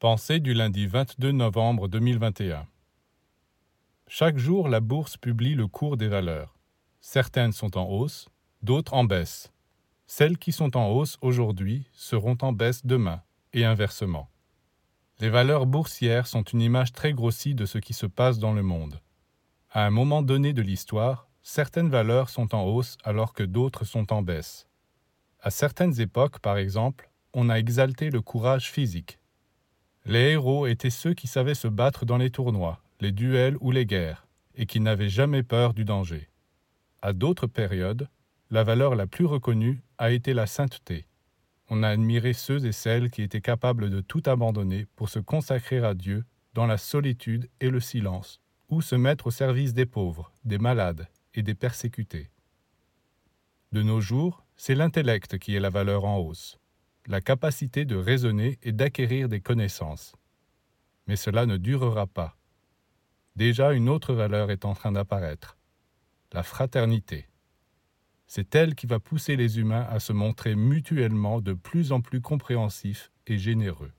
Pensée du lundi 22 novembre 2021. Chaque jour, la bourse publie le cours des valeurs. Certaines sont en hausse, d'autres en baisse. Celles qui sont en hausse aujourd'hui seront en baisse demain, et inversement. Les valeurs boursières sont une image très grossie de ce qui se passe dans le monde. À un moment donné de l'histoire, certaines valeurs sont en hausse alors que d'autres sont en baisse. À certaines époques, par exemple, on a exalté le courage physique. Les héros étaient ceux qui savaient se battre dans les tournois, les duels ou les guerres, et qui n'avaient jamais peur du danger. À d'autres périodes, la valeur la plus reconnue a été la sainteté. On a admiré ceux et celles qui étaient capables de tout abandonner pour se consacrer à Dieu dans la solitude et le silence, ou se mettre au service des pauvres, des malades et des persécutés. De nos jours, c'est l'intellect qui est la valeur en hausse, la capacité de raisonner et d'acquérir des connaissances. Mais cela ne durera pas. Déjà une autre valeur est en train d'apparaître, la fraternité. C'est elle qui va pousser les humains à se montrer mutuellement de plus en plus compréhensifs et généreux.